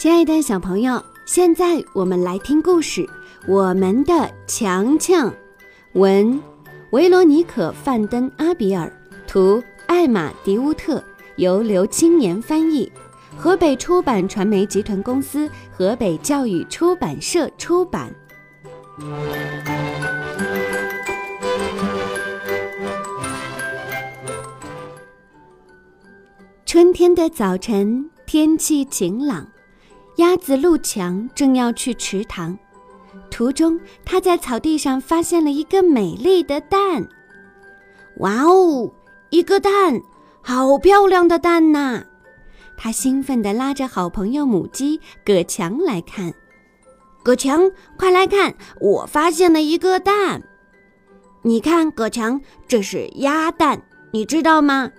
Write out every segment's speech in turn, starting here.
亲爱的小朋友，现在我们来听故事。我们的强强，文，维罗妮可·范登阿比尔，图，艾玛·迪乌特，由刘青年翻译，河北出版传媒集团公司、河北教育出版社出版。春天的早晨，天气晴朗。鸭子路强正要去池塘，途中他在草地上发现了一个美丽的蛋。哇哦，一个蛋，好漂亮的蛋呐！他兴奋地拉着好朋友母鸡葛强来看。葛强，快来看，我发现了一个蛋！你看，葛强，这是鸭蛋，你知道吗？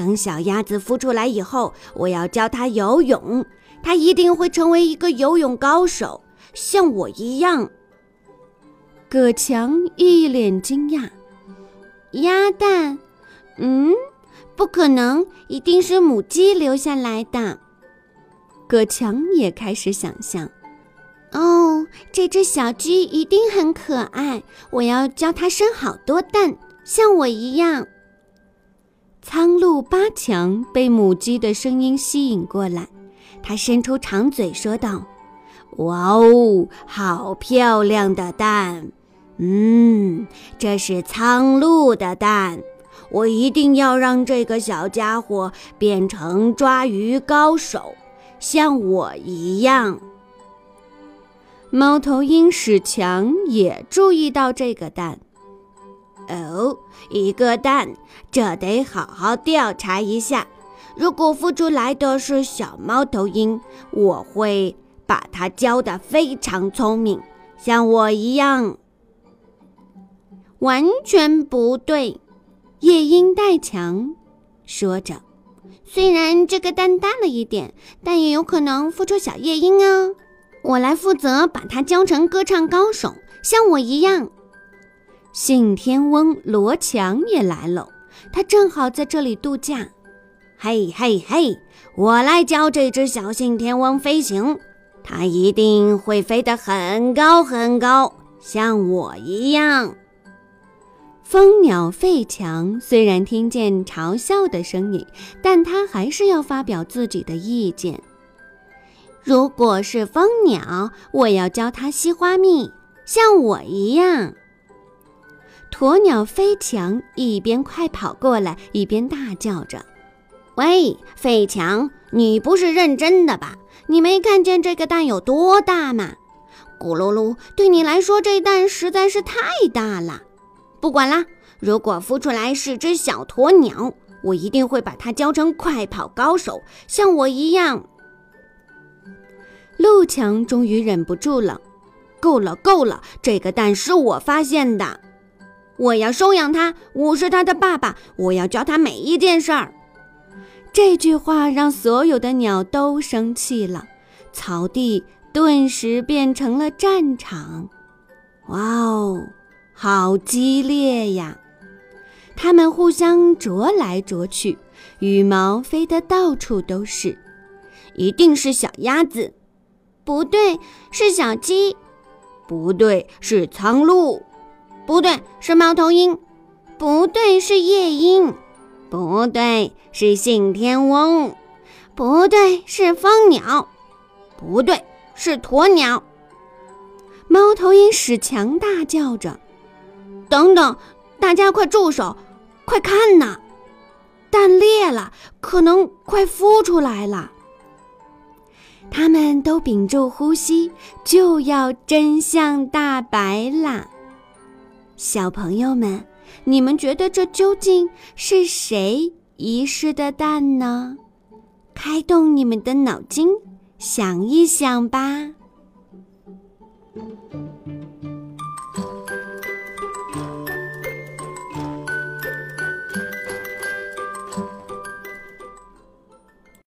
等小鸭子孵出来以后，我要教它游泳。它一定会成为一个游泳高手，像我一样。葛强一脸惊讶：“鸭蛋？嗯，不可能，一定是母鸡留下来的。”葛强也开始想象：“哦，这只小鸡一定很可爱，我要教它生好多蛋，像我一样。”苍鹭八强被母鸡的声音吸引过来。他伸出长嘴说道：“哇哦，好漂亮的蛋！嗯，这是苍鹭的蛋。我一定要让这个小家伙变成抓鱼高手，像我一样。”猫头鹰史强也注意到这个蛋。哦，一个蛋，这得好好调查一下。如果孵出来的是小猫头鹰，我会把它教得非常聪明，像我一样。完全不对，夜莺带强说着。虽然这个蛋大了一点，但也有可能孵出小夜莺啊！我来负责把它教成歌唱高手，像我一样。信天翁罗强也来了，他正好在这里度假。嘿嘿嘿！我来教这只小信天翁飞行，它一定会飞得很高很高，像我一样。蜂鸟费强虽然听见嘲笑的声音，但他还是要发表自己的意见。如果是蜂鸟，我要教它吸花蜜，像我一样。鸵鸟飞强一边快跑过来，一边大叫着。喂，费强，你不是认真的吧？你没看见这个蛋有多大吗？咕噜噜，对你来说，这蛋实在是太大了。不管啦，如果孵出来是只小鸵鸟，我一定会把它教成快跑高手，像我一样。陆强终于忍不住了，够了，够了，这个蛋是我发现的，我要收养它，我是它的爸爸，我要教它每一件事儿。这句话让所有的鸟都生气了，草地顿时变成了战场。哇哦，好激烈呀！它们互相啄来啄去，羽毛飞得到处都是。一定是小鸭子，不对，是小鸡，不对，是苍鹭，不对，是猫头鹰，不对，是夜莺。不对，是信天翁；不对，是蜂鸟；不对，是鸵鸟。猫头鹰史强大叫着：“等等，大家快住手！快看呐，蛋裂了，可能快孵出来了。”他们都屏住呼吸，就要真相大白啦！小朋友们你们觉得这究竟是谁遗失的蛋呢？开动你们的脑筋想一想吧。